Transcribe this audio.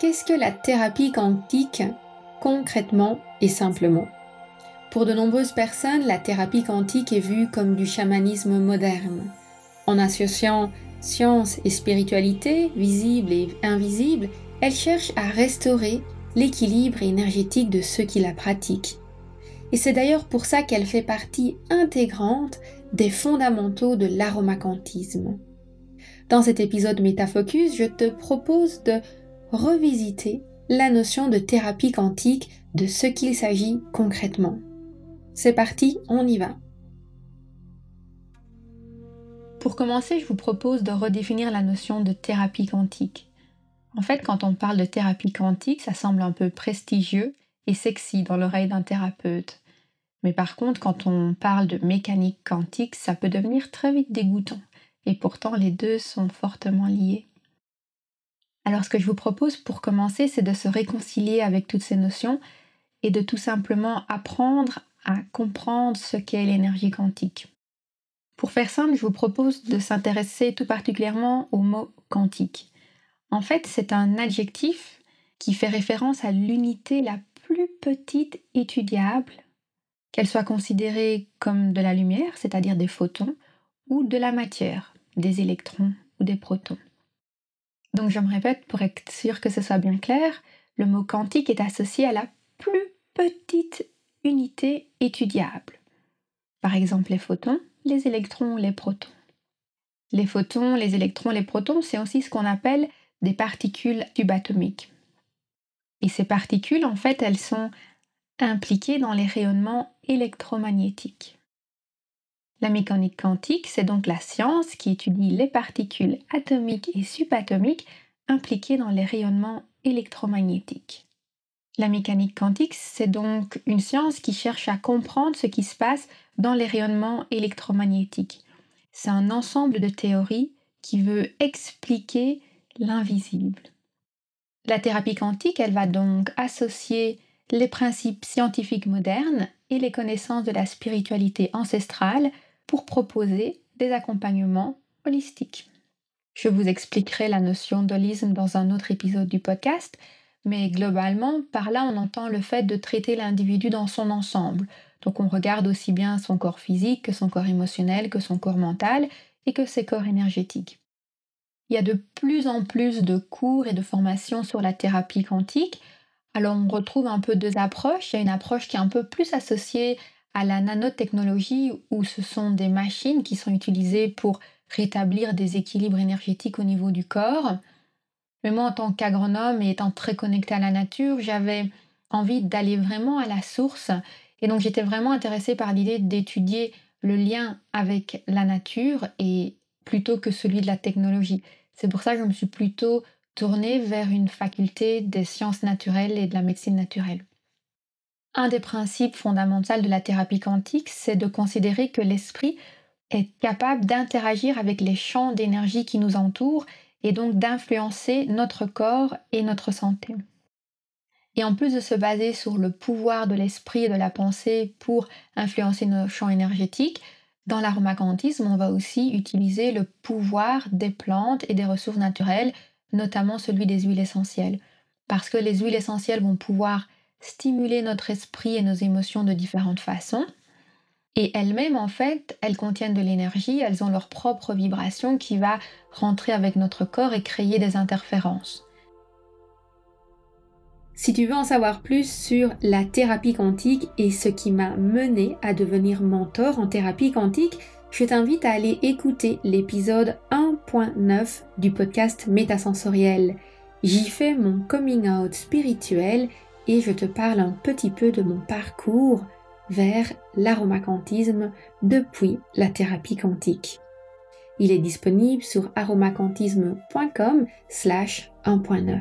Qu'est-ce que la thérapie quantique concrètement et simplement? Pour de nombreuses personnes, la thérapie quantique est vue comme du chamanisme moderne. En associant science et spiritualité, visible et invisible, elle cherche à restaurer l'équilibre énergétique de ceux qui la pratiquent. Et c'est d'ailleurs pour ça qu'elle fait partie intégrante des fondamentaux de l'aromacantisme. Dans cet épisode Métafocus, je te propose de revisiter la notion de thérapie quantique, de ce qu'il s'agit concrètement. C'est parti, on y va. Pour commencer, je vous propose de redéfinir la notion de thérapie quantique. En fait, quand on parle de thérapie quantique, ça semble un peu prestigieux et sexy dans l'oreille d'un thérapeute. Mais par contre, quand on parle de mécanique quantique, ça peut devenir très vite dégoûtant. Et pourtant, les deux sont fortement liés. Alors, ce que je vous propose pour commencer, c'est de se réconcilier avec toutes ces notions et de tout simplement apprendre à comprendre ce qu'est l'énergie quantique. Pour faire simple, je vous propose de s'intéresser tout particulièrement au mot quantique. En fait, c'est un adjectif qui fait référence à l'unité la plus petite étudiable, qu'elle soit considérée comme de la lumière, c'est-à-dire des photons, ou de la matière, des électrons ou des protons. Donc je me répète pour être sûr que ce soit bien clair, le mot quantique est associé à la plus petite unité étudiable. Par exemple les photons, les électrons, les protons. Les photons, les électrons, les protons, c'est aussi ce qu'on appelle des particules subatomiques. Et ces particules, en fait, elles sont impliquées dans les rayonnements électromagnétiques. La mécanique quantique, c'est donc la science qui étudie les particules atomiques et subatomiques impliquées dans les rayonnements électromagnétiques. La mécanique quantique, c'est donc une science qui cherche à comprendre ce qui se passe dans les rayonnements électromagnétiques. C'est un ensemble de théories qui veut expliquer l'invisible. La thérapie quantique, elle va donc associer les principes scientifiques modernes et les connaissances de la spiritualité ancestrale pour proposer des accompagnements holistiques. Je vous expliquerai la notion d'holisme dans un autre épisode du podcast, mais globalement, par là, on entend le fait de traiter l'individu dans son ensemble. Donc on regarde aussi bien son corps physique que son corps émotionnel, que son corps mental et que ses corps énergétiques. Il y a de plus en plus de cours et de formations sur la thérapie quantique. Alors on retrouve un peu deux approches. Il y a une approche qui est un peu plus associée à la nanotechnologie où ce sont des machines qui sont utilisées pour rétablir des équilibres énergétiques au niveau du corps. Mais moi, en tant qu'agronome et étant très connectée à la nature, j'avais envie d'aller vraiment à la source. Et donc j'étais vraiment intéressée par l'idée d'étudier le lien avec la nature et plutôt que celui de la technologie. C'est pour ça que je me suis plutôt tournée vers une faculté des sciences naturelles et de la médecine naturelle. Un des principes fondamentaux de la thérapie quantique, c'est de considérer que l'esprit est capable d'interagir avec les champs d'énergie qui nous entourent et donc d'influencer notre corps et notre santé. Et en plus de se baser sur le pouvoir de l'esprit et de la pensée pour influencer nos champs énergétiques, dans l'aromacantisme, on va aussi utiliser le pouvoir des plantes et des ressources naturelles, notamment celui des huiles essentielles. Parce que les huiles essentielles vont pouvoir stimuler notre esprit et nos émotions de différentes façons. Et elles-mêmes, en fait, elles contiennent de l'énergie, elles ont leur propre vibration qui va rentrer avec notre corps et créer des interférences. Si tu veux en savoir plus sur la thérapie quantique et ce qui m'a mené à devenir mentor en thérapie quantique, je t'invite à aller écouter l'épisode 1.9 du podcast Métasensoriel. J'y fais mon coming out spirituel et je te parle un petit peu de mon parcours vers l'aromacantisme depuis la thérapie quantique. Il est disponible sur aromacantisme.com slash 1.9.